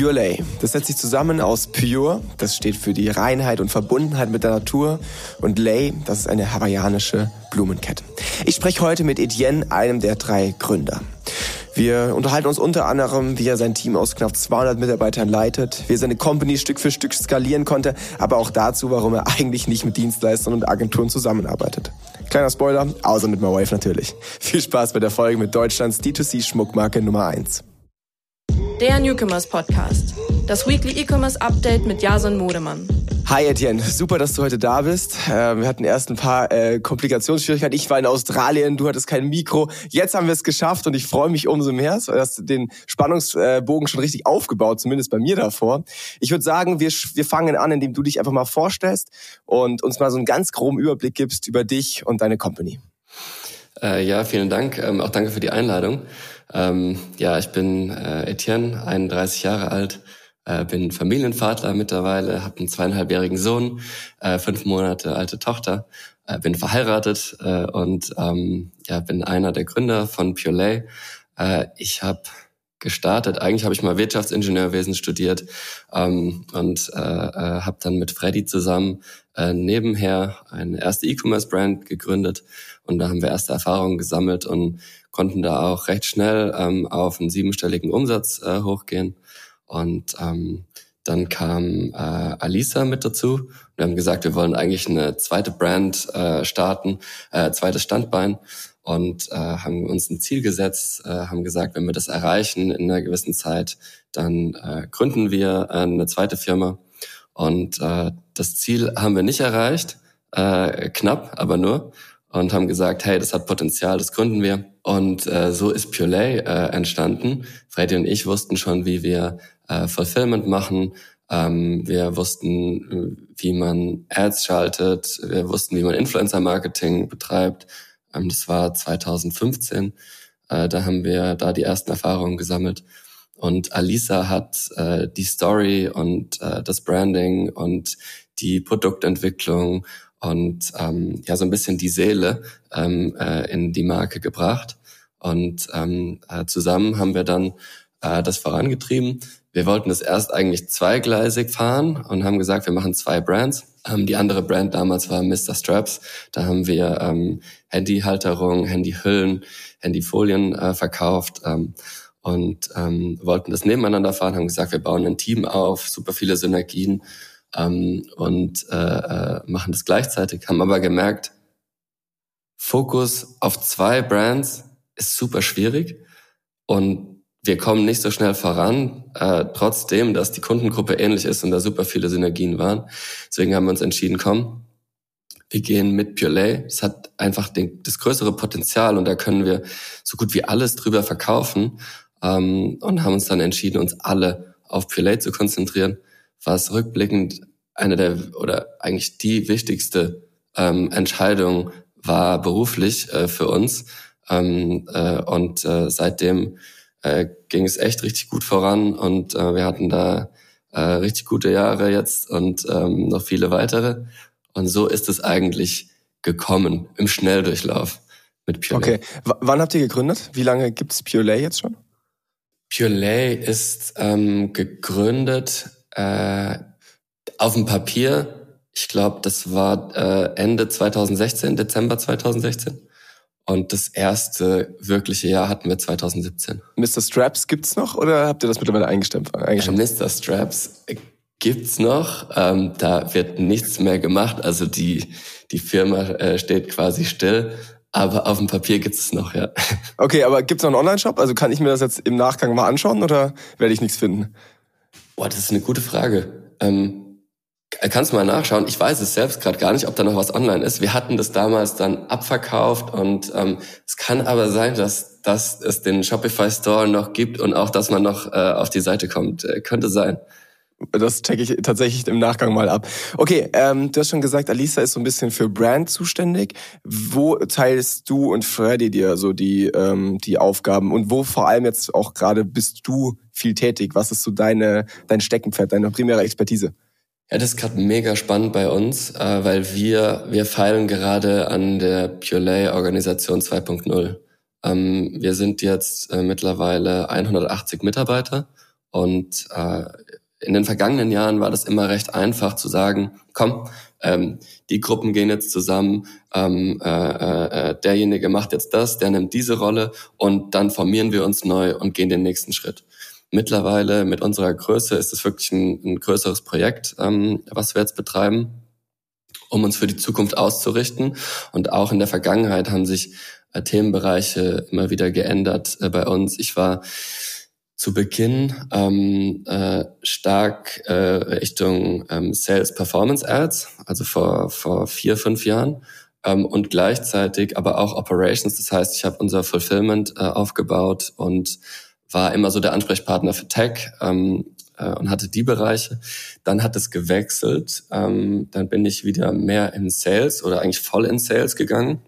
Pure Lay. Das setzt sich zusammen aus Pure, das steht für die Reinheit und Verbundenheit mit der Natur, und Lay, das ist eine hawaiianische Blumenkette. Ich spreche heute mit Etienne, einem der drei Gründer. Wir unterhalten uns unter anderem, wie er sein Team aus knapp 200 Mitarbeitern leitet, wie er seine Company Stück für Stück skalieren konnte, aber auch dazu, warum er eigentlich nicht mit Dienstleistern und Agenturen zusammenarbeitet. Kleiner Spoiler, außer mit My Wife natürlich. Viel Spaß bei der Folge mit Deutschlands D2C Schmuckmarke Nummer 1. Der Newcomers Podcast. Das Weekly E-Commerce Update mit Jason Modemann. Hi Etienne, super, dass du heute da bist. Äh, wir hatten erst ein paar äh, Komplikationsschwierigkeiten. Ich war in Australien, du hattest kein Mikro. Jetzt haben wir es geschafft und ich freue mich umso mehr. Du hast den Spannungsbogen schon richtig aufgebaut, zumindest bei mir davor. Ich würde sagen, wir, wir fangen an, indem du dich einfach mal vorstellst und uns mal so einen ganz groben Überblick gibst über dich und deine Company. Äh, ja, vielen Dank. Ähm, auch danke für die Einladung. Ähm, ja, ich bin äh, Etienne, 31 Jahre alt, äh, bin Familienvater mittlerweile, habe einen zweieinhalbjährigen Sohn, äh, fünf Monate alte Tochter, äh, bin verheiratet äh, und ähm, ja, bin einer der Gründer von Pure Äh, ich habe gestartet. Eigentlich habe ich mal Wirtschaftsingenieurwesen studiert ähm, und äh, äh, habe dann mit Freddy zusammen äh, nebenher eine erste E-Commerce-Brand gegründet und da haben wir erste Erfahrungen gesammelt und konnten da auch recht schnell ähm, auf einen siebenstelligen Umsatz äh, hochgehen. Und ähm, dann kam äh, Alisa mit dazu. Wir haben gesagt, wir wollen eigentlich eine zweite Brand äh, starten, äh, zweites Standbein und äh, haben uns ein Ziel gesetzt, äh, haben gesagt, wenn wir das erreichen in einer gewissen Zeit, dann äh, gründen wir äh, eine zweite Firma. Und äh, das Ziel haben wir nicht erreicht, äh, knapp, aber nur und haben gesagt, hey, das hat Potenzial, das gründen wir. Und äh, so ist Pure äh, entstanden. Freddy und ich wussten schon, wie wir äh, Fulfillment machen. Ähm, wir wussten, wie man Ads schaltet. Wir wussten, wie man Influencer-Marketing betreibt. Ähm, das war 2015. Äh, da haben wir da die ersten Erfahrungen gesammelt. Und Alisa hat äh, die Story und äh, das Branding und die Produktentwicklung und ähm, ja so ein bisschen die Seele ähm, äh, in die Marke gebracht. Und ähm, äh, zusammen haben wir dann äh, das vorangetrieben. Wir wollten das erst eigentlich zweigleisig fahren und haben gesagt, wir machen zwei Brands. Ähm, die andere Brand damals war Mr. Straps. Da haben wir ähm, Handyhalterung, Handyhüllen, Handyfolien äh, verkauft. Ähm, und ähm, wollten das nebeneinander fahren, haben gesagt, wir bauen ein Team auf, super viele Synergien ähm, und äh, äh, machen das gleichzeitig, haben aber gemerkt, Fokus auf zwei Brands ist super schwierig und wir kommen nicht so schnell voran, äh, trotzdem, dass die Kundengruppe ähnlich ist und da super viele Synergien waren. Deswegen haben wir uns entschieden, komm, wir gehen mit Pure Lay. Es hat einfach den, das größere Potenzial und da können wir so gut wie alles drüber verkaufen ähm, und haben uns dann entschieden, uns alle auf Pure Lay zu konzentrieren was rückblickend eine der oder eigentlich die wichtigste ähm, Entscheidung war beruflich äh, für uns. Ähm, äh, und äh, seitdem äh, ging es echt richtig gut voran und äh, wir hatten da äh, richtig gute Jahre jetzt und ähm, noch viele weitere. Und so ist es eigentlich gekommen im Schnelldurchlauf mit Pure Okay, w wann habt ihr gegründet? Wie lange gibt es Pure Lay jetzt schon? Pure Lay ist ähm, gegründet äh, auf dem Papier, ich glaube, das war äh, Ende 2016, Dezember 2016. Und das erste wirkliche Jahr hatten wir 2017. Mr. Straps gibt's noch oder habt ihr das mittlerweile eingestampft? eingestampft? Mr. Straps gibt's noch. Ähm, da wird nichts mehr gemacht. Also die, die Firma äh, steht quasi still. Aber auf dem Papier gibt's es noch, ja. Okay, aber gibt's noch einen Online-Shop? Also kann ich mir das jetzt im Nachgang mal anschauen oder werde ich nichts finden? Boah, das ist eine gute Frage. Ähm, kannst mal nachschauen. Ich weiß es selbst gerade gar nicht, ob da noch was online ist. Wir hatten das damals dann abverkauft und ähm, es kann aber sein, dass, dass es den Shopify Store noch gibt und auch, dass man noch äh, auf die Seite kommt. Äh, könnte sein. Das checke ich tatsächlich im Nachgang mal ab. Okay, ähm, du hast schon gesagt, Alisa ist so ein bisschen für Brand zuständig. Wo teilst du und Freddy dir so die, ähm, die Aufgaben und wo vor allem jetzt auch gerade bist du viel tätig? Was ist so deine, dein Steckenpferd, deine primäre Expertise? Ja, das ist gerade mega spannend bei uns, äh, weil wir, wir feilen gerade an der Pure Organisation 2.0. Ähm, wir sind jetzt äh, mittlerweile 180 Mitarbeiter Und äh, in den vergangenen Jahren war das immer recht einfach zu sagen, komm, ähm, die Gruppen gehen jetzt zusammen, ähm, äh, äh, derjenige macht jetzt das, der nimmt diese Rolle und dann formieren wir uns neu und gehen den nächsten Schritt. Mittlerweile mit unserer Größe ist es wirklich ein, ein größeres Projekt, ähm, was wir jetzt betreiben, um uns für die Zukunft auszurichten. Und auch in der Vergangenheit haben sich äh, Themenbereiche immer wieder geändert äh, bei uns. Ich war zu Beginn ähm, äh, stark äh, Richtung ähm, Sales Performance Ads, also vor, vor vier, fünf Jahren. Ähm, und gleichzeitig aber auch Operations. Das heißt, ich habe unser Fulfillment äh, aufgebaut und war immer so der Ansprechpartner für Tech ähm, äh, und hatte die Bereiche. Dann hat es gewechselt. Ähm, dann bin ich wieder mehr in Sales oder eigentlich voll in Sales gegangen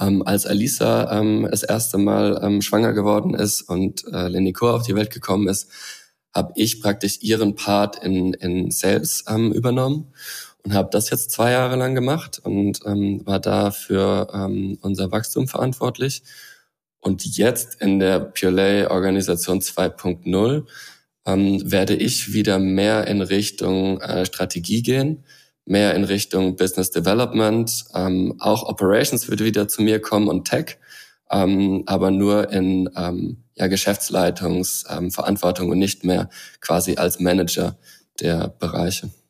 ähm, als Alisa ähm, das erste Mal ähm, schwanger geworden ist und äh, Lenico auf die Welt gekommen ist, habe ich praktisch ihren Part in, in Sales ähm, übernommen und habe das jetzt zwei Jahre lang gemacht und ähm, war da für ähm, unser Wachstum verantwortlich. Und jetzt in der Pure Organisation 2.0 ähm, werde ich wieder mehr in Richtung äh, Strategie gehen mehr in Richtung Business Development. Ähm, auch Operations wird wieder zu mir kommen und Tech, ähm, aber nur in ähm, ja, Geschäftsleitungsverantwortung ähm, und nicht mehr quasi als Manager der Bereiche.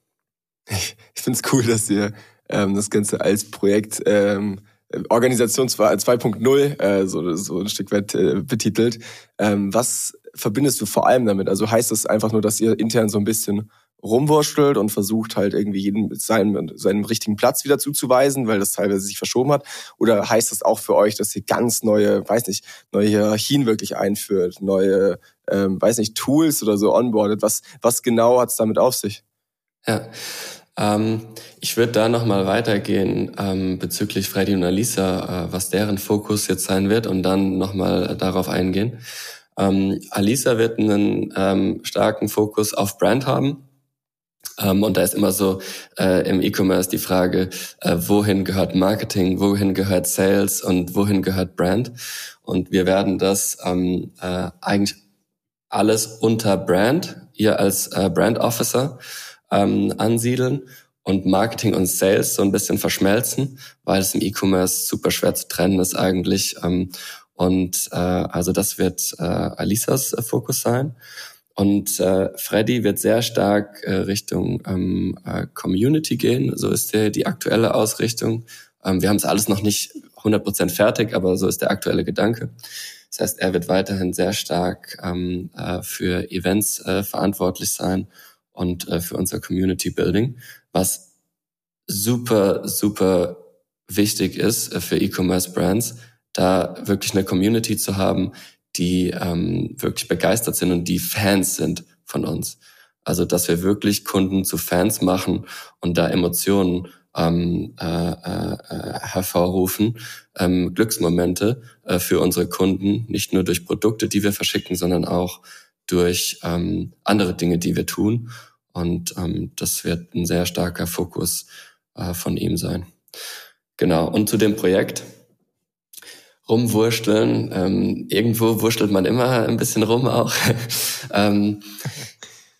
Ich, ich finde es cool, dass ihr ähm, das Ganze als Projekt ähm, Organisation 2.0 äh, so, so ein Stück weit äh, betitelt. Ähm, was verbindest du vor allem damit? Also heißt das einfach nur, dass ihr intern so ein bisschen rumwurschtelt und versucht halt irgendwie jeden seinen, seinen richtigen Platz wieder zuzuweisen, weil das teilweise sich verschoben hat? Oder heißt das auch für euch, dass ihr ganz neue, weiß nicht, neue Hierarchien wirklich einführt, neue, ähm, weiß nicht, Tools oder so onboardet? Was, was genau hat es damit auf sich? Ja, ähm, ich würde da nochmal weitergehen ähm, bezüglich Freddy und Alisa, äh, was deren Fokus jetzt sein wird und dann nochmal darauf eingehen. Ähm, Alisa wird einen ähm, starken Fokus auf Brand haben ähm, und da ist immer so äh, im E-Commerce die Frage, äh, wohin gehört Marketing, wohin gehört Sales und wohin gehört Brand. Und wir werden das ähm, äh, eigentlich alles unter Brand, ihr als äh, Brand Officer, ähm, ansiedeln und Marketing und Sales so ein bisschen verschmelzen, weil es im E-Commerce super schwer zu trennen ist eigentlich. Ähm, und äh, also das wird äh, Alisas Fokus sein. Und äh, Freddy wird sehr stark äh, Richtung ähm, äh, Community gehen. So ist der, die aktuelle Ausrichtung. Ähm, wir haben es alles noch nicht 100% fertig, aber so ist der aktuelle Gedanke. Das heißt, er wird weiterhin sehr stark ähm, äh, für Events äh, verantwortlich sein und äh, für unser Community Building, was super, super wichtig ist äh, für E-Commerce Brands, da wirklich eine Community zu haben, die ähm, wirklich begeistert sind und die Fans sind von uns. Also dass wir wirklich Kunden zu Fans machen und da Emotionen ähm, äh, äh, äh, hervorrufen, ähm, Glücksmomente äh, für unsere Kunden, nicht nur durch Produkte, die wir verschicken, sondern auch durch ähm, andere Dinge, die wir tun. Und ähm, das wird ein sehr starker Fokus äh, von ihm sein. Genau. Und zu dem Projekt rumwursteln. Ähm, irgendwo wurschtelt man immer ein bisschen rum auch. ähm,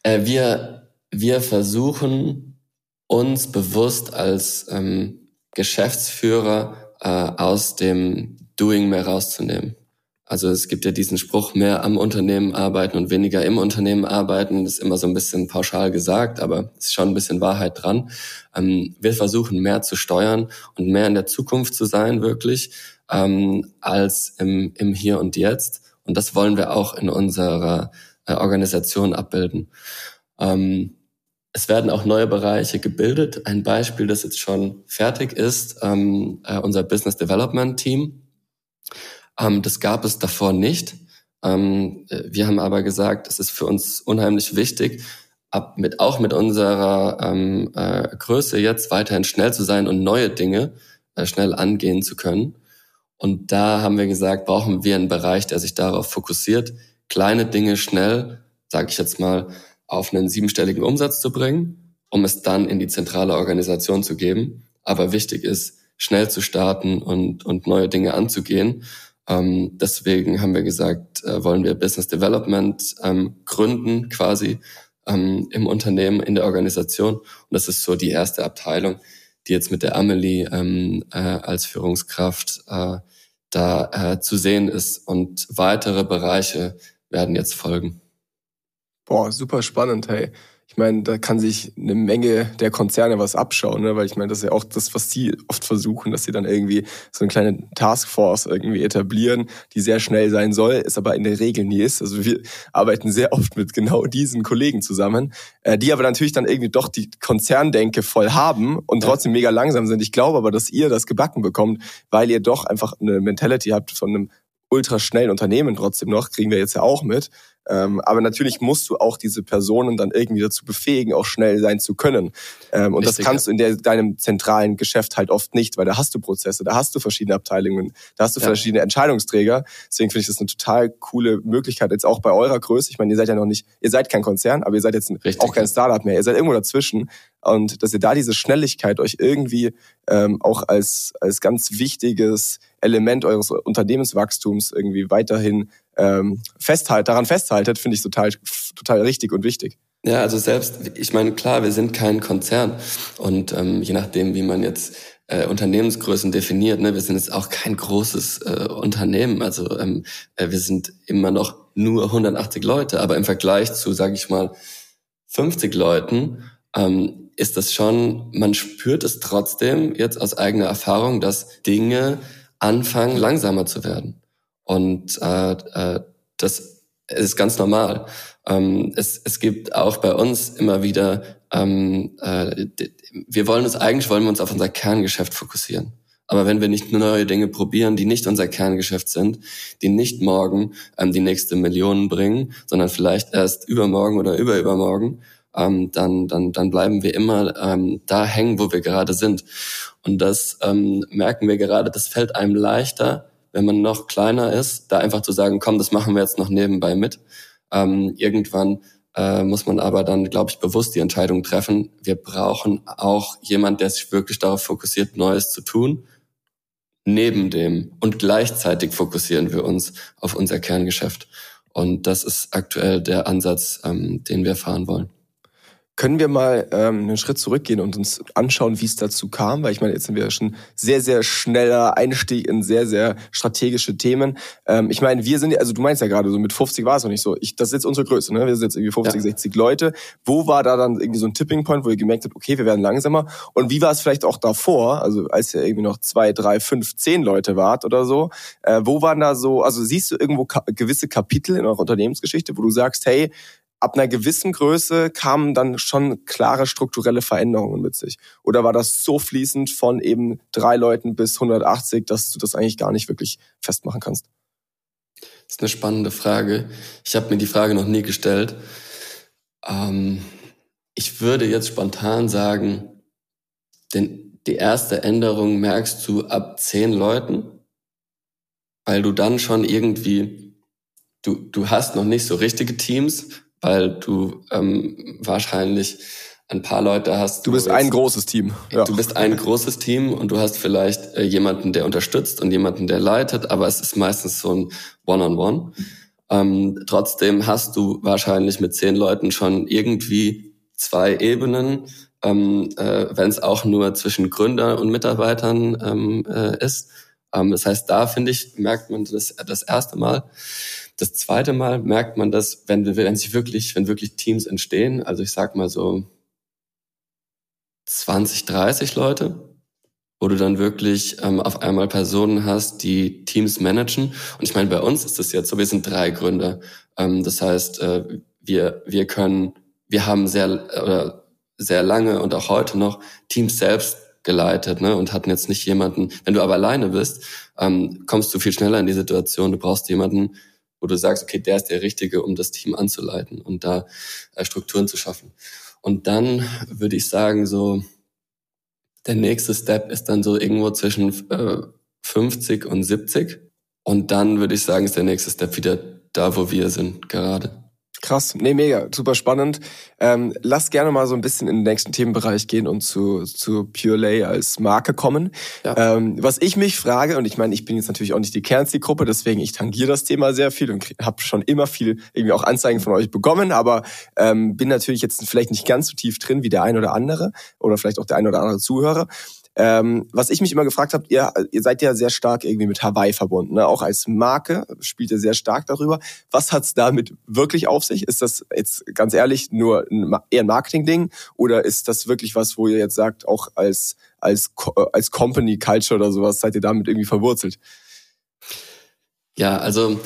äh, wir, wir versuchen uns bewusst als ähm, Geschäftsführer äh, aus dem Doing mehr rauszunehmen. Also es gibt ja diesen Spruch, mehr am Unternehmen arbeiten und weniger im Unternehmen arbeiten. Das ist immer so ein bisschen pauschal gesagt, aber es ist schon ein bisschen Wahrheit dran. Ähm, wir versuchen mehr zu steuern und mehr in der Zukunft zu sein, wirklich ähm, als im, im Hier und Jetzt. Und das wollen wir auch in unserer äh, Organisation abbilden. Ähm, es werden auch neue Bereiche gebildet. Ein Beispiel, das jetzt schon fertig ist, äh, unser Business Development Team. Ähm, das gab es davor nicht. Ähm, äh, wir haben aber gesagt, es ist für uns unheimlich wichtig, ab mit, auch mit unserer ähm, äh, Größe jetzt weiterhin schnell zu sein und neue Dinge äh, schnell angehen zu können. Und da haben wir gesagt, brauchen wir einen Bereich, der sich darauf fokussiert, kleine Dinge schnell, sage ich jetzt mal, auf einen siebenstelligen Umsatz zu bringen, um es dann in die zentrale Organisation zu geben. Aber wichtig ist, schnell zu starten und, und neue Dinge anzugehen. Ähm, deswegen haben wir gesagt, äh, wollen wir Business Development ähm, gründen quasi ähm, im Unternehmen, in der Organisation. Und das ist so die erste Abteilung, die jetzt mit der Amelie ähm, äh, als Führungskraft äh, da äh, zu sehen ist. Und weitere Bereiche werden jetzt folgen. Boah, super spannend, hey ich meine, da kann sich eine Menge der Konzerne was abschauen, ne? weil ich meine, das ist ja auch das, was sie oft versuchen, dass sie dann irgendwie so eine kleine Taskforce irgendwie etablieren, die sehr schnell sein soll, ist aber in der Regel nie ist. Also wir arbeiten sehr oft mit genau diesen Kollegen zusammen, äh, die aber natürlich dann irgendwie doch die Konzerndenke voll haben und trotzdem mega langsam sind. Ich glaube aber, dass ihr das gebacken bekommt, weil ihr doch einfach eine Mentality habt von einem ultra schnellen Unternehmen trotzdem noch, kriegen wir jetzt ja auch mit. Ähm, aber natürlich musst du auch diese Personen dann irgendwie dazu befähigen, auch schnell sein zu können. Ähm, und Richtig, das kannst ja. du in der, deinem zentralen Geschäft halt oft nicht, weil da hast du Prozesse, da hast du verschiedene Abteilungen, da hast du ja. verschiedene Entscheidungsträger. Deswegen finde ich das eine total coole Möglichkeit, jetzt auch bei eurer Größe. Ich meine, ihr seid ja noch nicht, ihr seid kein Konzern, aber ihr seid jetzt Richtig, auch kein Startup mehr. Ihr seid irgendwo dazwischen. Und dass ihr da diese Schnelligkeit euch irgendwie ähm, auch als, als ganz wichtiges Element eures Unternehmenswachstums irgendwie weiterhin ähm, festhalt, daran festhaltet, finde ich total, total richtig und wichtig. Ja, also selbst, ich meine, klar, wir sind kein Konzern und ähm, je nachdem, wie man jetzt äh, Unternehmensgrößen definiert, ne, wir sind jetzt auch kein großes äh, Unternehmen, also ähm, äh, wir sind immer noch nur 180 Leute, aber im Vergleich zu, sage ich mal, 50 Leuten ähm, ist das schon, man spürt es trotzdem jetzt aus eigener Erfahrung, dass Dinge anfangen langsamer zu werden. Und äh, äh, das ist ganz normal. Ähm, es, es gibt auch bei uns immer wieder, ähm, äh, wir wollen uns eigentlich wollen wir uns auf unser Kerngeschäft fokussieren. Aber wenn wir nicht nur neue Dinge probieren, die nicht unser Kerngeschäft sind, die nicht morgen ähm, die nächste Million bringen, sondern vielleicht erst übermorgen oder überübermorgen, ähm, dann, dann, dann bleiben wir immer ähm, da hängen, wo wir gerade sind. Und das ähm, merken wir gerade, das fällt einem leichter, wenn man noch kleiner ist, da einfach zu sagen, komm, das machen wir jetzt noch nebenbei mit. Ähm, irgendwann äh, muss man aber dann, glaube ich, bewusst die Entscheidung treffen, wir brauchen auch jemand, der sich wirklich darauf fokussiert, Neues zu tun, neben dem. Und gleichzeitig fokussieren wir uns auf unser Kerngeschäft. Und das ist aktuell der Ansatz, ähm, den wir fahren wollen. Können wir mal ähm, einen Schritt zurückgehen und uns anschauen, wie es dazu kam? Weil ich meine, jetzt sind wir schon sehr, sehr schneller Einstieg in sehr, sehr strategische Themen. Ähm, ich meine, wir sind, also du meinst ja gerade, so mit 50 war es noch nicht so. Ich, das ist jetzt unsere Größe, ne? Wir sind jetzt irgendwie 50, ja. 60 Leute. Wo war da dann irgendwie so ein Tipping Point, wo ihr gemerkt habt, okay, wir werden langsamer? Und wie war es vielleicht auch davor, also als ihr irgendwie noch zwei, drei, fünf, zehn Leute wart oder so? Äh, wo waren da so, also siehst du irgendwo ka gewisse Kapitel in eurer Unternehmensgeschichte, wo du sagst, hey, ab einer gewissen Größe kamen dann schon klare strukturelle Veränderungen mit sich? Oder war das so fließend von eben drei Leuten bis 180, dass du das eigentlich gar nicht wirklich festmachen kannst? Das ist eine spannende Frage. Ich habe mir die Frage noch nie gestellt. Ähm, ich würde jetzt spontan sagen, denn die erste Änderung merkst du ab zehn Leuten, weil du dann schon irgendwie, du, du hast noch nicht so richtige Teams, weil du ähm, wahrscheinlich ein paar Leute hast. Du bist ein großes Team. Ja. Du bist ein großes Team und du hast vielleicht äh, jemanden, der unterstützt und jemanden, der leitet, aber es ist meistens so ein One-on-One. -on -One. Ähm, trotzdem hast du wahrscheinlich mit zehn Leuten schon irgendwie zwei Ebenen, ähm, äh, wenn es auch nur zwischen Gründer und Mitarbeitern ähm, äh, ist. Ähm, das heißt, da finde ich, merkt man das das erste Mal. Das zweite Mal merkt man das, wenn, wenn sich wirklich, wenn wirklich Teams entstehen, also ich sag mal so 20, 30 Leute, wo du dann wirklich ähm, auf einmal Personen hast, die Teams managen. Und ich meine, bei uns ist das jetzt so, wir sind drei Gründer. Ähm, das heißt, äh, wir, wir können, wir haben sehr, oder sehr lange und auch heute noch Teams selbst geleitet ne, und hatten jetzt nicht jemanden, wenn du aber alleine bist, ähm, kommst du viel schneller in die Situation, du brauchst jemanden, wo du sagst, okay, der ist der Richtige, um das Team anzuleiten und da äh, Strukturen zu schaffen. Und dann würde ich sagen, so der nächste Step ist dann so irgendwo zwischen äh, 50 und 70. Und dann würde ich sagen, ist der nächste Step wieder da, wo wir sind gerade. Krass, nee, mega, super spannend. Ähm, lass gerne mal so ein bisschen in den nächsten Themenbereich gehen und zu, zu Pure Lay als Marke kommen. Ja. Ähm, was ich mich frage, und ich meine, ich bin jetzt natürlich auch nicht die Kernzielgruppe, deswegen ich tangiere das Thema sehr viel und habe schon immer viel irgendwie auch Anzeigen von euch bekommen, aber ähm, bin natürlich jetzt vielleicht nicht ganz so tief drin wie der ein oder andere oder vielleicht auch der ein oder andere Zuhörer. Ähm, was ich mich immer gefragt habe, ihr, ihr seid ja sehr stark irgendwie mit Hawaii verbunden, ne? auch als Marke spielt ihr sehr stark darüber. Was hat's damit wirklich auf sich? Ist das jetzt ganz ehrlich nur ein, eher ein Marketing-Ding oder ist das wirklich was, wo ihr jetzt sagt, auch als als als Company Culture oder sowas seid ihr damit irgendwie verwurzelt? Ja, also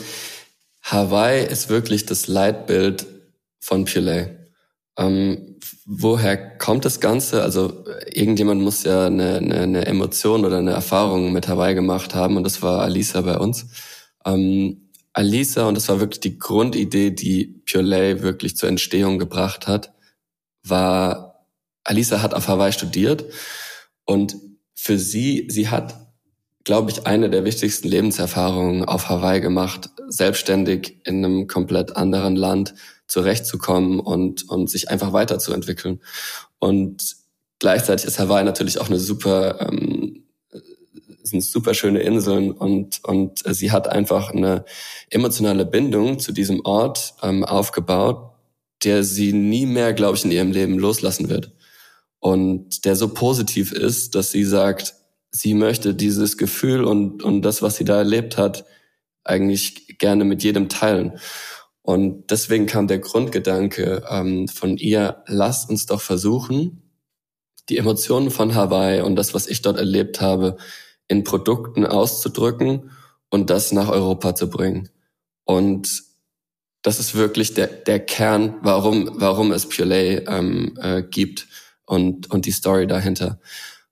Hawaii ist wirklich das Leitbild von Pure ähm, woher kommt das Ganze? Also irgendjemand muss ja eine, eine, eine, Emotion oder eine Erfahrung mit Hawaii gemacht haben und das war Alisa bei uns. Ähm, Alisa, und das war wirklich die Grundidee, die Pure wirklich zur Entstehung gebracht hat, war, Alisa hat auf Hawaii studiert und für sie, sie hat, glaube ich, eine der wichtigsten Lebenserfahrungen auf Hawaii gemacht, selbstständig in einem komplett anderen Land zurechtzukommen und, und sich einfach weiterzuentwickeln. Und gleichzeitig ist Hawaii natürlich auch eine super, ähm, sind super schöne Inseln und, und sie hat einfach eine emotionale Bindung zu diesem Ort ähm, aufgebaut, der sie nie mehr, glaube ich, in ihrem Leben loslassen wird. Und der so positiv ist, dass sie sagt, sie möchte dieses Gefühl und, und das, was sie da erlebt hat, eigentlich gerne mit jedem teilen. Und deswegen kam der Grundgedanke ähm, von ihr, lass uns doch versuchen, die Emotionen von Hawaii und das, was ich dort erlebt habe, in Produkten auszudrücken und das nach Europa zu bringen. Und das ist wirklich der, der Kern, warum, warum es Pure Lay ähm, äh, gibt und, und die Story dahinter.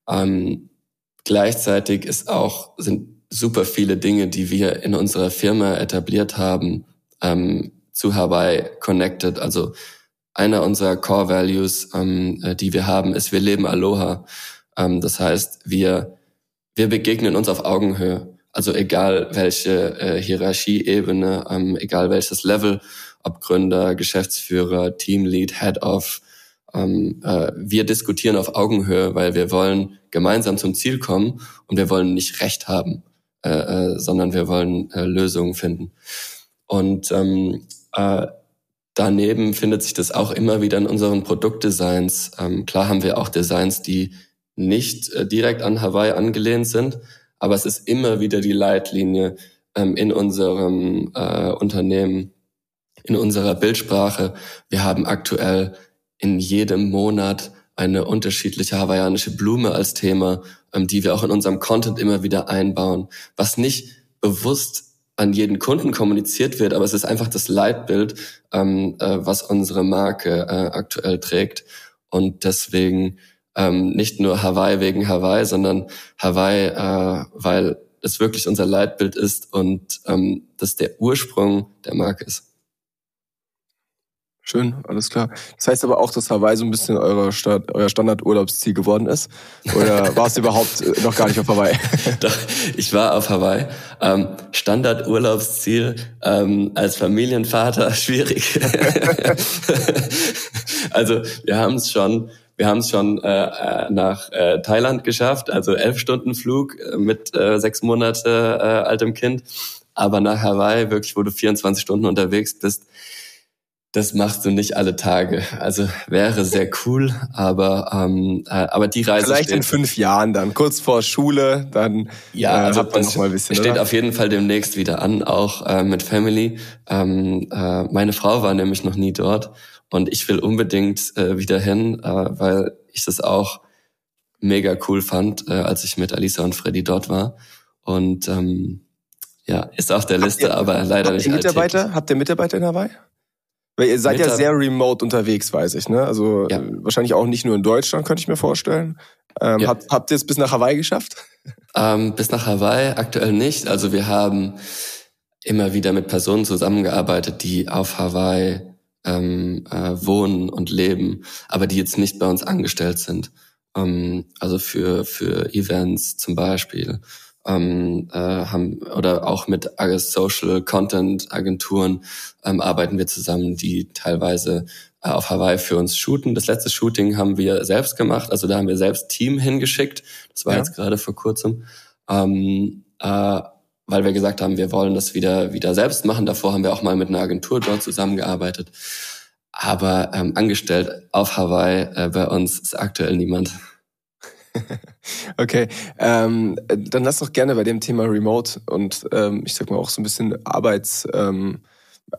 Ähm, gleichzeitig ist auch, sind super viele Dinge, die wir in unserer Firma etabliert haben, ähm, zu Hawaii connected. Also einer unserer Core Values, ähm, äh, die wir haben, ist, wir leben Aloha. Ähm, das heißt, wir, wir begegnen uns auf Augenhöhe. Also egal welche äh, Hierarchieebene, ähm, egal welches Level, ob Gründer, Geschäftsführer, Teamlead, Head of, ähm, äh, wir diskutieren auf Augenhöhe, weil wir wollen gemeinsam zum Ziel kommen und wir wollen nicht Recht haben, äh, äh, sondern wir wollen äh, Lösungen finden. Und ähm, äh, daneben findet sich das auch immer wieder in unseren Produktdesigns. Ähm, klar haben wir auch Designs, die nicht äh, direkt an Hawaii angelehnt sind, aber es ist immer wieder die Leitlinie ähm, in unserem Unternehmen, in unserer Bildsprache. Wir haben aktuell in jedem Monat eine unterschiedliche hawaiianische Blume als Thema, ähm, die wir auch in unserem Content immer wieder einbauen, was nicht bewusst an jeden Kunden kommuniziert wird, aber es ist einfach das Leitbild, ähm, äh, was unsere Marke äh, aktuell trägt. Und deswegen ähm, nicht nur Hawaii wegen Hawaii, sondern Hawaii, äh, weil es wirklich unser Leitbild ist und das der Ursprung der Marke ist. Schön, alles klar. Das heißt aber auch, dass Hawaii so ein bisschen euer, Stadt, euer Standardurlaubsziel geworden ist? Oder warst du überhaupt äh, noch gar nicht auf Hawaii? Doch, ich war auf Hawaii. Ähm, Standardurlaubsziel ähm, als Familienvater schwierig. also wir haben es schon, wir haben es schon äh, äh, nach äh, Thailand geschafft, also elf Stunden Flug äh, mit äh, sechs Monate altem Kind. Aber nach Hawaii, wirklich, wo du 24 Stunden unterwegs bist, das machst du nicht alle Tage. Also wäre sehr cool, aber ähm, äh, aber die Reise vielleicht steht, in fünf Jahren dann kurz vor Schule, dann ja, äh, also hat man noch mal ein bisschen. Steht oder? auf jeden Fall demnächst wieder an, auch äh, mit Family. Ähm, äh, meine Frau war nämlich noch nie dort und ich will unbedingt äh, wieder hin, äh, weil ich das auch mega cool fand, äh, als ich mit Alisa und Freddy dort war und ähm, ja, ist auf der Liste, ihr, aber leider habt nicht. Ihr Mitarbeiter, habt ihr Mitarbeiter in Hawaii? Weil ihr seid Mitab ja sehr remote unterwegs, weiß ich, ne? Also ja. wahrscheinlich auch nicht nur in Deutschland, könnte ich mir vorstellen. Ähm, ja. habt, habt ihr es bis nach Hawaii geschafft? Ähm, bis nach Hawaii aktuell nicht. Also wir haben immer wieder mit Personen zusammengearbeitet, die auf Hawaii ähm, äh, wohnen und leben, aber die jetzt nicht bei uns angestellt sind. Ähm, also für, für Events zum Beispiel ähm, äh, haben oder auch mit Social Content Agenturen ähm, arbeiten wir zusammen, die teilweise äh, auf Hawaii für uns shooten. Das letzte Shooting haben wir selbst gemacht, also da haben wir selbst Team hingeschickt. Das war ja. jetzt gerade vor kurzem, ähm, äh, weil wir gesagt haben, wir wollen das wieder wieder selbst machen. Davor haben wir auch mal mit einer Agentur dort zusammengearbeitet. Aber ähm, angestellt auf Hawaii äh, bei uns ist aktuell niemand. okay, ähm, dann lass doch gerne bei dem Thema Remote und ähm, ich sag mal auch so ein bisschen Arbeits ähm,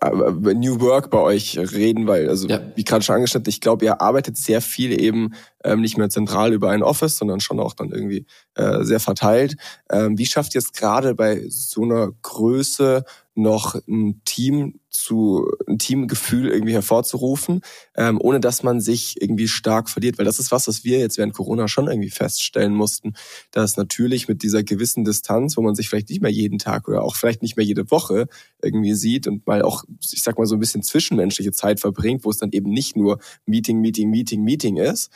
äh, New Work bei euch reden, weil, also ja. wie gerade schon angeschnitten, ich glaube, ihr arbeitet sehr viel eben ähm, nicht mehr zentral über ein Office, sondern schon auch dann irgendwie äh, sehr verteilt. Ähm, wie schafft ihr es gerade bei so einer Größe noch ein Team zu ein Teamgefühl irgendwie hervorzurufen, ähm, ohne dass man sich irgendwie stark verliert. Weil das ist was, was wir jetzt während Corona schon irgendwie feststellen mussten, dass natürlich mit dieser gewissen Distanz, wo man sich vielleicht nicht mehr jeden Tag oder auch vielleicht nicht mehr jede Woche irgendwie sieht und mal auch, ich sag mal, so ein bisschen zwischenmenschliche Zeit verbringt, wo es dann eben nicht nur Meeting, Meeting, Meeting, Meeting ist,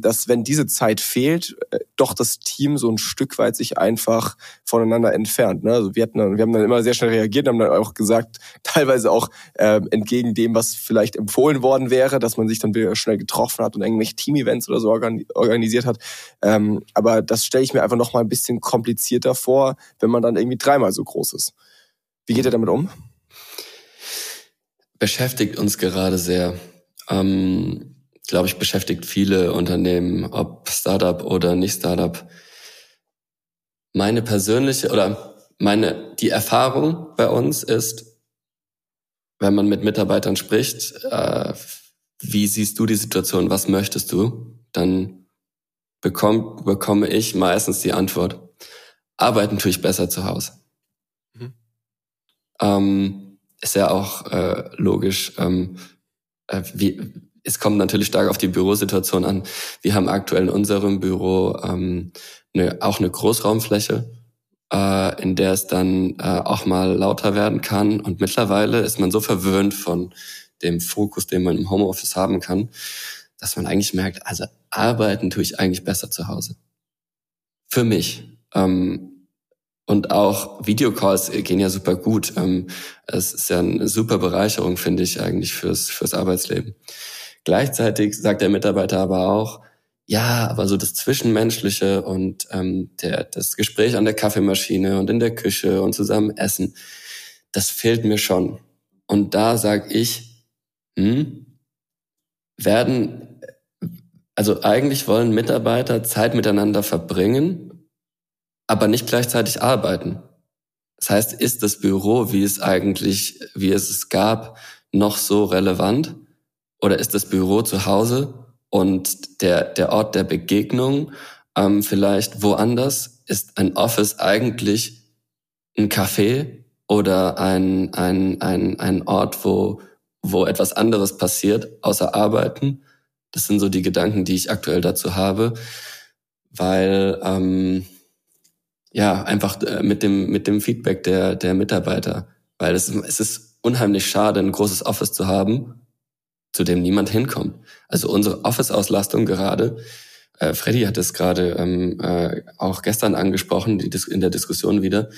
dass wenn diese Zeit fehlt, äh, doch das Team so ein Stück weit sich einfach voneinander entfernt. Ne? Also wir, hatten dann, wir haben dann immer sehr schnell reagiert, haben dann auch gesagt, teilweise auch äh, entgegen dem, was vielleicht empfohlen worden wäre, dass man sich dann wieder schnell getroffen hat und irgendwelche Team-Events oder so organisiert hat. Ähm, aber das stelle ich mir einfach noch mal ein bisschen komplizierter vor, wenn man dann irgendwie dreimal so groß ist. Wie geht ihr damit um? Beschäftigt uns gerade sehr. Ähm glaube ich, beschäftigt viele Unternehmen, ob Startup oder nicht Startup. Meine persönliche oder meine, die Erfahrung bei uns ist, wenn man mit Mitarbeitern spricht, äh, wie siehst du die Situation, was möchtest du, dann bekomm, bekomme ich meistens die Antwort, arbeiten tue ich besser zu Hause. Mhm. Ähm, ist ja auch äh, logisch, ähm, äh, wie, es kommt natürlich stark auf die Bürosituation an. Wir haben aktuell in unserem Büro ähm, eine, auch eine Großraumfläche, äh, in der es dann äh, auch mal lauter werden kann. Und mittlerweile ist man so verwöhnt von dem Fokus, den man im Homeoffice haben kann, dass man eigentlich merkt, also arbeiten tue ich eigentlich besser zu Hause. Für mich. Ähm, und auch Videocalls gehen ja super gut. Ähm, es ist ja eine super Bereicherung, finde ich, eigentlich fürs, fürs Arbeitsleben. Gleichzeitig sagt der Mitarbeiter aber auch, ja, aber so das Zwischenmenschliche und ähm, der, das Gespräch an der Kaffeemaschine und in der Küche und zusammen essen, das fehlt mir schon. Und da sag ich, hm, werden, also eigentlich wollen Mitarbeiter Zeit miteinander verbringen, aber nicht gleichzeitig arbeiten. Das heißt, ist das Büro, wie es eigentlich, wie es es gab, noch so relevant? Oder ist das Büro zu Hause und der, der Ort der Begegnung ähm, vielleicht woanders? Ist ein Office eigentlich ein Café oder ein, ein, ein, ein Ort, wo, wo etwas anderes passiert, außer Arbeiten? Das sind so die Gedanken, die ich aktuell dazu habe, weil ähm, ja einfach äh, mit dem mit dem Feedback der der Mitarbeiter, weil es, es ist unheimlich schade, ein großes Office zu haben zu dem niemand hinkommt. Also unsere Office-Auslastung gerade, äh, Freddy hat es gerade ähm, äh, auch gestern angesprochen, die, in der Diskussion wieder,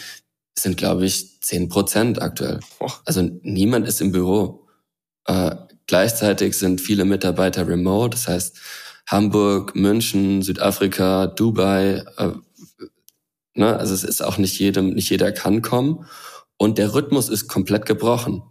sind, glaube ich, zehn Prozent aktuell. Also niemand ist im Büro. Äh, gleichzeitig sind viele Mitarbeiter remote, das heißt Hamburg, München, Südafrika, Dubai. Äh, ne? Also es ist auch nicht jedem, nicht jeder kann kommen. Und der Rhythmus ist komplett gebrochen.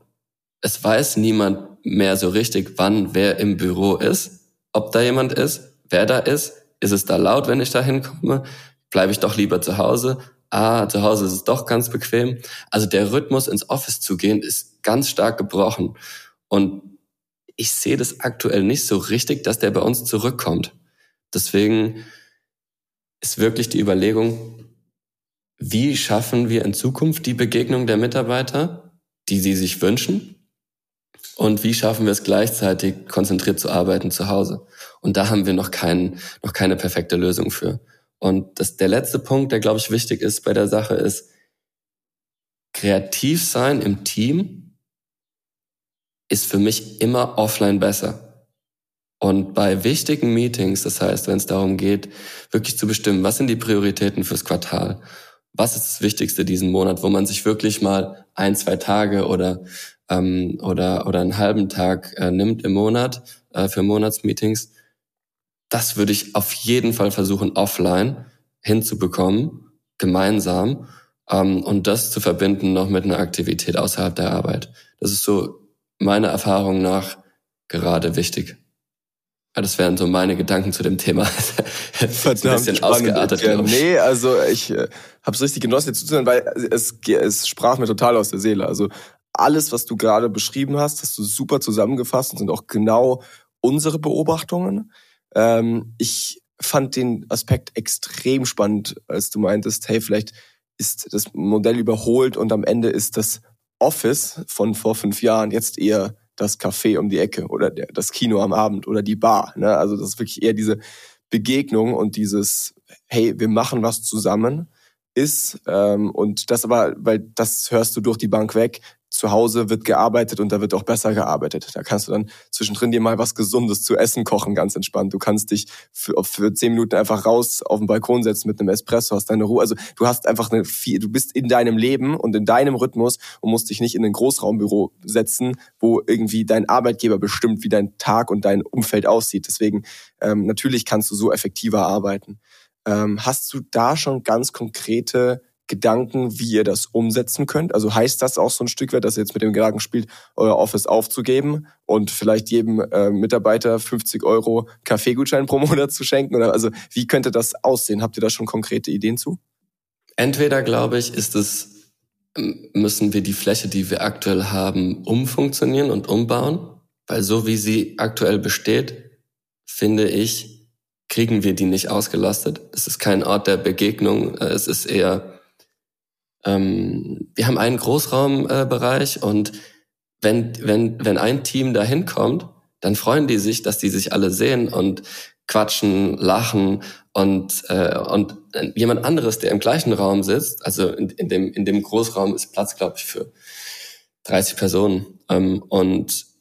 Es weiß niemand, mehr so richtig, wann wer im Büro ist, ob da jemand ist, wer da ist, ist es da laut, wenn ich da hinkomme, bleibe ich doch lieber zu Hause. Ah, zu Hause ist es doch ganz bequem. Also der Rhythmus ins Office zu gehen ist ganz stark gebrochen. Und ich sehe das aktuell nicht so richtig, dass der bei uns zurückkommt. Deswegen ist wirklich die Überlegung, wie schaffen wir in Zukunft die Begegnung der Mitarbeiter, die sie sich wünschen? Und wie schaffen wir es gleichzeitig, konzentriert zu arbeiten zu Hause? Und da haben wir noch, keinen, noch keine perfekte Lösung für. Und das, der letzte Punkt, der, glaube ich, wichtig ist bei der Sache, ist, kreativ sein im Team ist für mich immer offline besser. Und bei wichtigen Meetings, das heißt, wenn es darum geht, wirklich zu bestimmen, was sind die Prioritäten fürs Quartal, was ist das Wichtigste diesen Monat, wo man sich wirklich mal ein, zwei Tage oder ähm, oder oder einen halben Tag äh, nimmt im Monat äh, für Monatsmeetings. Das würde ich auf jeden Fall versuchen, offline hinzubekommen, gemeinsam ähm, und das zu verbinden noch mit einer Aktivität außerhalb der Arbeit. Das ist so meiner Erfahrung nach gerade wichtig. Das wären so meine Gedanken zu dem Thema. Verdammt ein bisschen ausgeartet. Ja, nee, also ich äh, habe es richtig genossen, dir zuzuhören, weil es, es sprach mir total aus der Seele. Also alles, was du gerade beschrieben hast, hast du super zusammengefasst und sind auch genau unsere Beobachtungen. Ähm, ich fand den Aspekt extrem spannend, als du meintest, hey, vielleicht ist das Modell überholt und am Ende ist das Office von vor fünf Jahren jetzt eher das Café um die Ecke oder der, das Kino am Abend oder die Bar. Ne? Also das ist wirklich eher diese Begegnung und dieses, hey, wir machen was zusammen ist. Ähm, und das aber, weil das hörst du durch die Bank weg, zu Hause wird gearbeitet und da wird auch besser gearbeitet. Da kannst du dann zwischendrin dir mal was Gesundes zu essen kochen, ganz entspannt. Du kannst dich für, für zehn Minuten einfach raus auf den Balkon setzen mit einem Espresso, hast deine Ruhe. Also du hast einfach eine viel, du bist in deinem Leben und in deinem Rhythmus und musst dich nicht in ein Großraumbüro setzen, wo irgendwie dein Arbeitgeber bestimmt, wie dein Tag und dein Umfeld aussieht. Deswegen ähm, natürlich kannst du so effektiver arbeiten. Ähm, hast du da schon ganz konkrete Gedanken, wie ihr das umsetzen könnt? Also heißt das auch so ein Stück weit, dass ihr jetzt mit dem Gedanken spielt, euer Office aufzugeben und vielleicht jedem äh, Mitarbeiter 50 Euro Kaffeegutschein pro Monat zu schenken? Oder also wie könnte das aussehen? Habt ihr da schon konkrete Ideen zu? Entweder glaube ich, ist es müssen wir die Fläche, die wir aktuell haben, umfunktionieren und umbauen, weil so wie sie aktuell besteht, finde ich, kriegen wir die nicht ausgelastet. Es ist kein Ort der Begegnung, äh, es ist eher ähm, wir haben einen Großraumbereich äh, und wenn, wenn, wenn ein Team da hinkommt, dann freuen die sich, dass die sich alle sehen und quatschen, lachen und, äh, und jemand anderes, der im gleichen Raum sitzt, also in, in, dem, in dem Großraum ist Platz, glaube ich, für 30 Personen. Ähm, und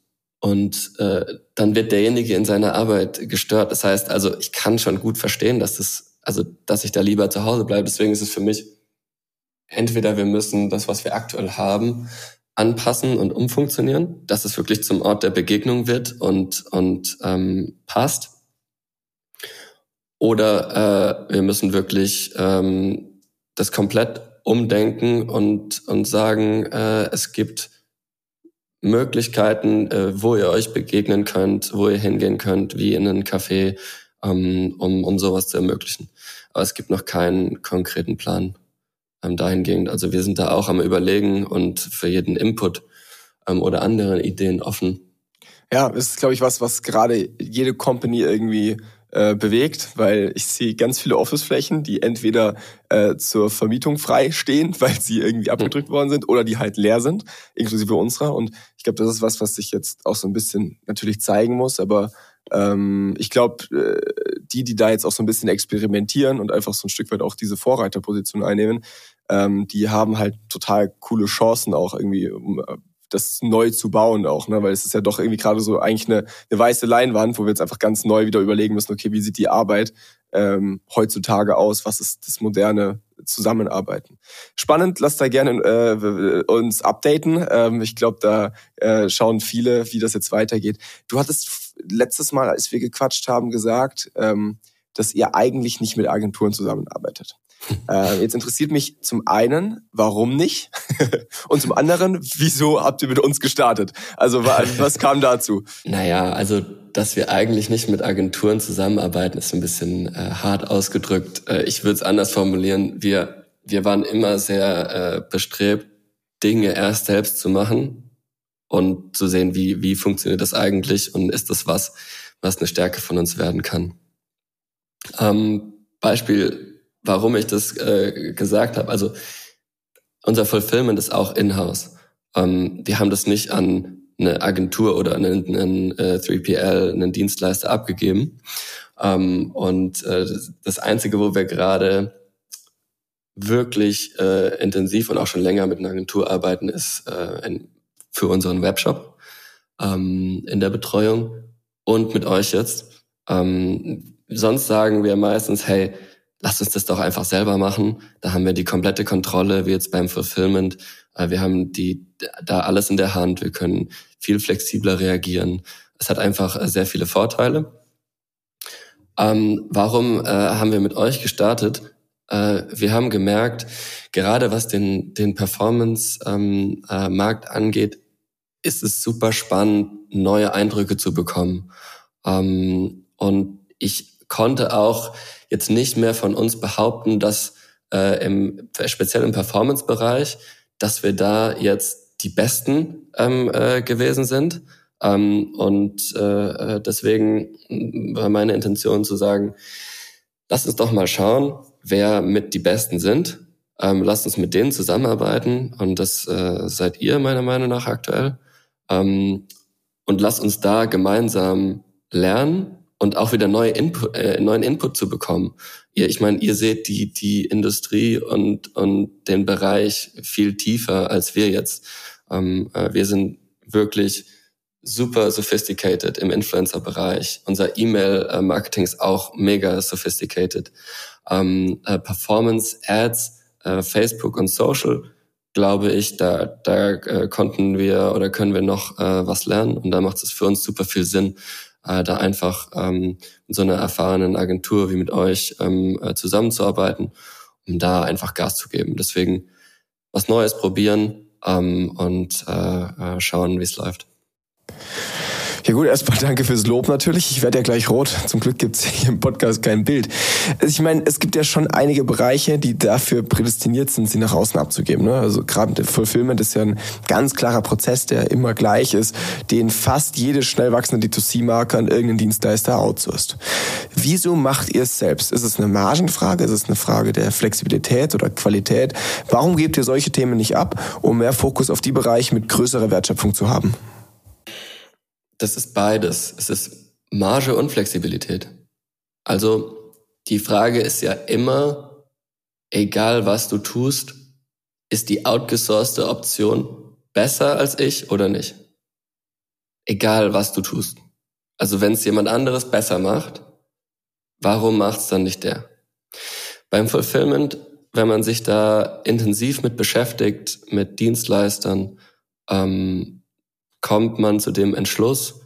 und äh, dann wird derjenige in seiner Arbeit gestört. Das heißt, also ich kann schon gut verstehen, dass das, also dass ich da lieber zu Hause bleibe. Deswegen ist es für mich entweder wir müssen das, was wir aktuell haben, anpassen und umfunktionieren, dass es wirklich zum Ort der Begegnung wird und, und ähm, passt. Oder äh, wir müssen wirklich ähm, das komplett umdenken und, und sagen, äh, es gibt Möglichkeiten, äh, wo ihr euch begegnen könnt, wo ihr hingehen könnt, wie in einen Café, ähm, um, um sowas zu ermöglichen. Aber es gibt noch keinen konkreten Plan ähm, dahingehend. Also wir sind da auch am Überlegen und für jeden Input ähm, oder andere Ideen offen. Ja, das ist, glaube ich, was, was gerade jede Company irgendwie äh, bewegt, weil ich sehe ganz viele Office-Flächen, die entweder äh, zur Vermietung frei stehen, weil sie irgendwie hm. abgedrückt worden sind, oder die halt leer sind, inklusive unserer. Und ich glaube, das ist was, was sich jetzt auch so ein bisschen natürlich zeigen muss, aber ähm, ich glaube, äh, die, die da jetzt auch so ein bisschen experimentieren und einfach so ein Stück weit auch diese Vorreiterposition einnehmen, ähm, die haben halt total coole Chancen auch irgendwie, um äh, das neu zu bauen auch, ne? weil es ist ja doch irgendwie gerade so eigentlich eine, eine weiße Leinwand, wo wir jetzt einfach ganz neu wieder überlegen müssen, okay, wie sieht die Arbeit ähm, heutzutage aus, was ist das moderne Zusammenarbeiten. Spannend, lasst da gerne äh, uns updaten. Ähm, ich glaube, da äh, schauen viele, wie das jetzt weitergeht. Du hattest letztes Mal, als wir gequatscht haben, gesagt, ähm, dass ihr eigentlich nicht mit Agenturen zusammenarbeitet. Äh, jetzt interessiert mich zum einen, warum nicht? Und zum anderen, wieso habt ihr mit uns gestartet? Also was kam dazu? Naja, also dass wir eigentlich nicht mit Agenturen zusammenarbeiten, ist ein bisschen äh, hart ausgedrückt. Äh, ich würde es anders formulieren. Wir, wir waren immer sehr äh, bestrebt, Dinge erst selbst zu machen und zu sehen, wie, wie funktioniert das eigentlich und ist das was, was eine Stärke von uns werden kann. Ähm, Beispiel warum ich das äh, gesagt habe. Also unser Fulfillment ist auch in-house. Ähm, wir haben das nicht an eine Agentur oder einen, einen äh, 3PL, einen Dienstleister abgegeben. Ähm, und äh, das Einzige, wo wir gerade wirklich äh, intensiv und auch schon länger mit einer Agentur arbeiten, ist äh, ein, für unseren Webshop ähm, in der Betreuung und mit euch jetzt. Ähm, sonst sagen wir meistens, hey, lasst uns das doch einfach selber machen. Da haben wir die komplette Kontrolle, wie jetzt beim Fulfillment. Äh, wir haben die da alles in der Hand. Wir können viel flexibler reagieren. Es hat einfach äh, sehr viele Vorteile. Ähm, warum äh, haben wir mit euch gestartet? Äh, wir haben gemerkt, gerade was den, den Performance-Markt ähm, äh, angeht, ist es super spannend, neue Eindrücke zu bekommen. Ähm, und ich konnte auch jetzt nicht mehr von uns behaupten, dass äh, im, speziell im Performance-Bereich, dass wir da jetzt die Besten ähm, äh, gewesen sind. Ähm, und äh, deswegen war meine Intention zu sagen, lass uns doch mal schauen, wer mit die Besten sind. Ähm, lasst uns mit denen zusammenarbeiten und das äh, seid ihr meiner Meinung nach aktuell. Ähm, und lasst uns da gemeinsam lernen und auch wieder neue Input, äh, neuen Input zu bekommen. Ihr, ich meine, ihr seht die, die Industrie und, und den Bereich viel tiefer als wir jetzt. Ähm, äh, wir sind wirklich super sophisticated im Influencer-Bereich. Unser E-Mail-Marketing ist auch mega sophisticated. Ähm, äh, Performance, Ads, äh, Facebook und Social, glaube ich, da, da äh, konnten wir oder können wir noch äh, was lernen. Und da macht es für uns super viel Sinn, äh, da einfach ähm, mit so einer erfahrenen Agentur wie mit euch ähm, äh, zusammenzuarbeiten, um da einfach Gas zu geben. Deswegen was Neues probieren ähm, und äh, äh schauen, wie es läuft. Ja gut, erstmal danke fürs Lob natürlich. Ich werde ja gleich rot. Zum Glück gibt es hier im Podcast kein Bild. Ich meine, es gibt ja schon einige Bereiche, die dafür prädestiniert sind, sie nach außen abzugeben. Ne? Also gerade der Fulfillment ist ja ein ganz klarer Prozess, der immer gleich ist, den fast jede schnell wachsende D2C-Marke an irgendeinen Dienstleister outsourced. Wieso macht ihr es selbst? Ist es eine Margenfrage? Ist es eine Frage der Flexibilität oder Qualität? Warum gebt ihr solche Themen nicht ab, um mehr Fokus auf die Bereiche mit größerer Wertschöpfung zu haben? Das ist beides. Es ist Marge und Flexibilität. Also die Frage ist ja immer, egal was du tust, ist die outgesourcete Option besser als ich oder nicht? Egal was du tust. Also wenn es jemand anderes besser macht, warum macht es dann nicht der? Beim Fulfillment, wenn man sich da intensiv mit beschäftigt, mit Dienstleistern, ähm, kommt man zu dem Entschluss,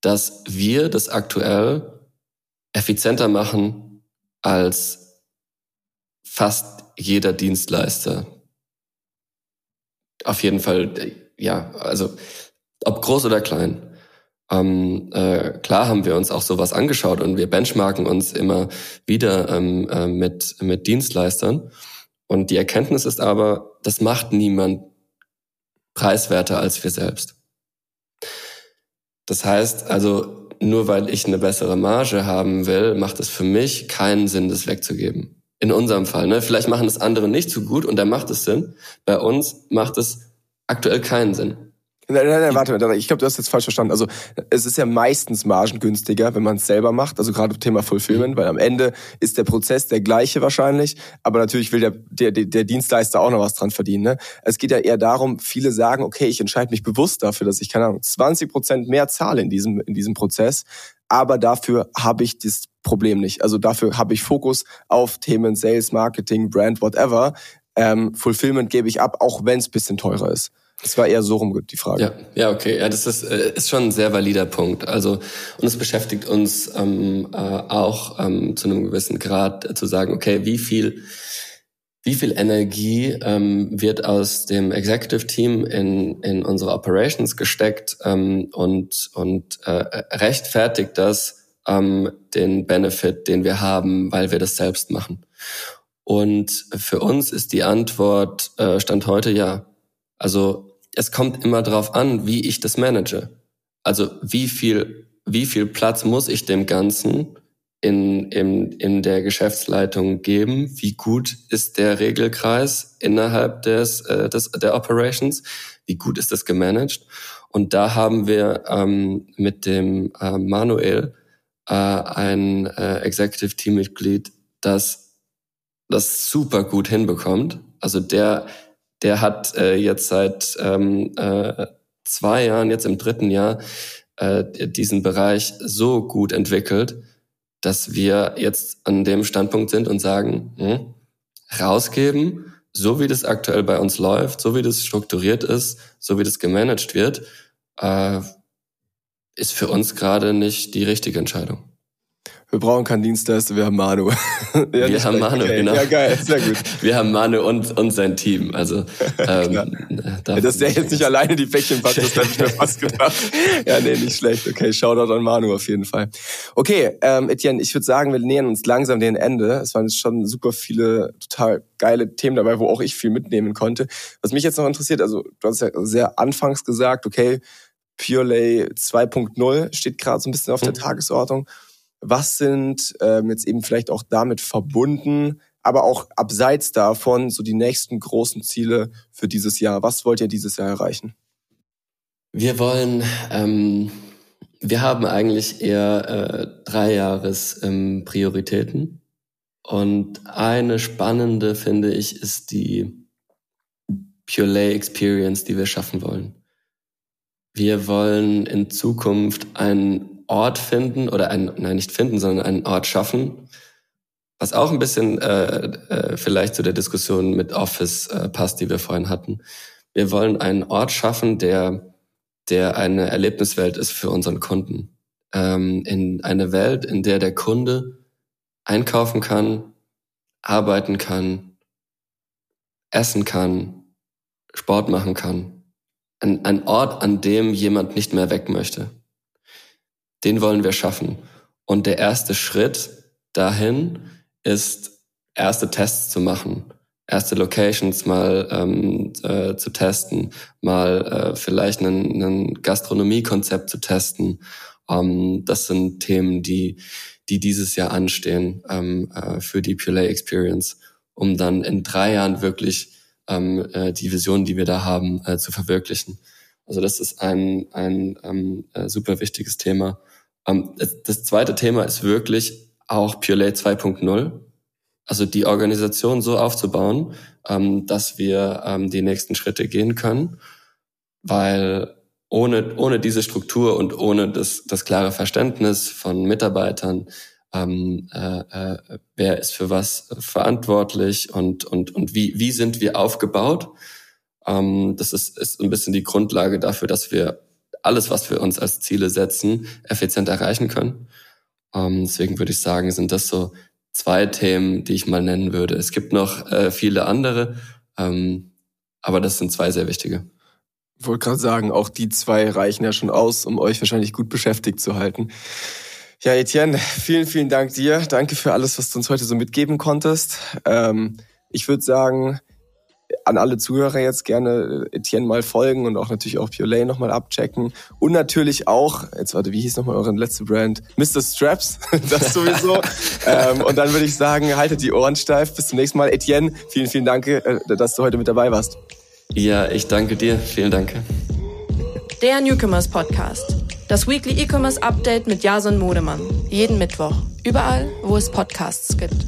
dass wir das aktuell effizienter machen als fast jeder Dienstleister. Auf jeden Fall, ja, also ob groß oder klein. Ähm, äh, klar haben wir uns auch sowas angeschaut und wir benchmarken uns immer wieder ähm, äh, mit, mit Dienstleistern. Und die Erkenntnis ist aber, das macht niemand preiswerter als wir selbst. Das heißt also, nur weil ich eine bessere Marge haben will, macht es für mich keinen Sinn, das wegzugeben. In unserem Fall. Ne? Vielleicht machen es andere nicht so gut und da macht es Sinn. Bei uns macht es aktuell keinen Sinn. Nein, nein, nein, warte, ich glaube, du hast jetzt falsch verstanden. Also es ist ja meistens margengünstiger, wenn man es selber macht, also gerade Thema Fulfillment, weil am Ende ist der Prozess der gleiche wahrscheinlich, aber natürlich will der, der, der Dienstleister auch noch was dran verdienen. Ne? Es geht ja eher darum, viele sagen, okay, ich entscheide mich bewusst dafür, dass ich, keine Ahnung, 20 Prozent mehr zahle in diesem, in diesem Prozess, aber dafür habe ich das Problem nicht. Also dafür habe ich Fokus auf Themen Sales, Marketing, Brand, whatever. Ähm, Fulfillment gebe ich ab, auch wenn es bisschen teurer ist. Das war eher so rum die Frage. Ja, ja, okay. Ja, das ist, äh, ist schon ein sehr valider Punkt. Also, und es beschäftigt uns ähm, äh, auch ähm, zu einem gewissen Grad äh, zu sagen, okay, wie viel, wie viel Energie ähm, wird aus dem Executive Team in, in unsere Operations gesteckt ähm, und, und äh, rechtfertigt das ähm, den Benefit, den wir haben, weil wir das selbst machen. Und für uns ist die Antwort äh, Stand heute ja. Also es kommt immer darauf an, wie ich das manage. Also wie viel, wie viel Platz muss ich dem Ganzen in, in, in der Geschäftsleitung geben? Wie gut ist der Regelkreis innerhalb des, äh, des, der Operations? Wie gut ist das gemanagt? Und da haben wir ähm, mit dem äh, Manuel äh, ein äh, Executive Teammitglied, das das super gut hinbekommt. Also der der hat äh, jetzt seit ähm, äh, zwei Jahren, jetzt im dritten Jahr, äh, diesen Bereich so gut entwickelt, dass wir jetzt an dem Standpunkt sind und sagen, hm, rausgeben, so wie das aktuell bei uns läuft, so wie das strukturiert ist, so wie das gemanagt wird, äh, ist für uns gerade nicht die richtige Entscheidung. Wir brauchen keinen Dienstleister, wir haben Manu. ja, wir haben Manu, okay. genau. Ja, geil, sehr gut. Wir haben Manu und, und sein Team. Also, ähm, ja, dass der jetzt nicht alleine die Päckchen packt, das habe ich mir fast gedacht. ja, nee, nicht schlecht. Okay, Shoutout an Manu auf jeden Fall. Okay, ähm, Etienne, ich würde sagen, wir nähern uns langsam dem Ende. Es waren jetzt schon super viele total geile Themen dabei, wo auch ich viel mitnehmen konnte. Was mich jetzt noch interessiert, also du hast ja sehr anfangs gesagt, okay, Pure Lay 2.0 steht gerade so ein bisschen auf der mhm. Tagesordnung. Was sind ähm, jetzt eben vielleicht auch damit verbunden, aber auch abseits davon so die nächsten großen Ziele für dieses Jahr? Was wollt ihr dieses Jahr erreichen? Wir wollen, ähm, wir haben eigentlich eher äh, drei Jahres ähm, Prioritäten. Und eine spannende, finde ich, ist die Pure Lay Experience, die wir schaffen wollen. Wir wollen in Zukunft einen Ort finden oder einen, nein, nicht finden, sondern einen Ort schaffen, was auch ein bisschen äh, äh, vielleicht zu der Diskussion mit Office äh, passt, die wir vorhin hatten. Wir wollen einen Ort schaffen, der, der eine Erlebniswelt ist für unseren Kunden. Ähm, in eine Welt, in der der Kunde einkaufen kann, arbeiten kann, essen kann, Sport machen kann ein, ein Ort, an dem jemand nicht mehr weg möchte. Den wollen wir schaffen. Und der erste Schritt dahin ist, erste Tests zu machen, erste Locations mal ähm, äh, zu testen, mal äh, vielleicht ein, Gastronomiekonzept zu testen. Ähm, das sind Themen, die, die dieses Jahr anstehen ähm, äh, für die Pulay Experience, um dann in drei Jahren wirklich ähm, äh, die Vision, die wir da haben, äh, zu verwirklichen. Also das ist ein, ein ähm, äh, super wichtiges Thema. Ähm, das, zweite Thema ist wirklich auch Purelay 2.0. Also die Organisation so aufzubauen, ähm, dass wir ähm, die nächsten Schritte gehen können, weil ohne, ohne diese Struktur und ohne das, das klare Verständnis von Mitarbeitern, ähm, äh, äh, wer ist für was verantwortlich und, und, und wie, wie sind wir aufgebaut. Ähm, das ist, ist ein bisschen die Grundlage dafür, dass wir alles, was wir uns als Ziele setzen, effizient erreichen können. Ähm, deswegen würde ich sagen, sind das so zwei Themen, die ich mal nennen würde. Es gibt noch äh, viele andere, ähm, aber das sind zwei sehr wichtige. Ich wollte gerade sagen, auch die zwei reichen ja schon aus, um euch wahrscheinlich gut beschäftigt zu halten. Ja, Etienne, vielen, vielen Dank dir. Danke für alles, was du uns heute so mitgeben konntest. Ähm, ich würde sagen, an alle Zuhörer jetzt gerne Etienne mal folgen und auch natürlich auch Pure Lane nochmal abchecken. Und natürlich auch, jetzt warte, wie hieß nochmal eure letzte Brand? Mr. Straps, das sowieso. ähm, und dann würde ich sagen, haltet die Ohren steif. Bis zum nächsten Mal. Etienne, vielen, vielen Dank, äh, dass du heute mit dabei warst. Ja, ich danke dir. Vielen Dank. Der Newcomers Podcast. Das Weekly E-Commerce Update mit Jason Modemann. Jeden Mittwoch. Überall, wo es Podcasts gibt.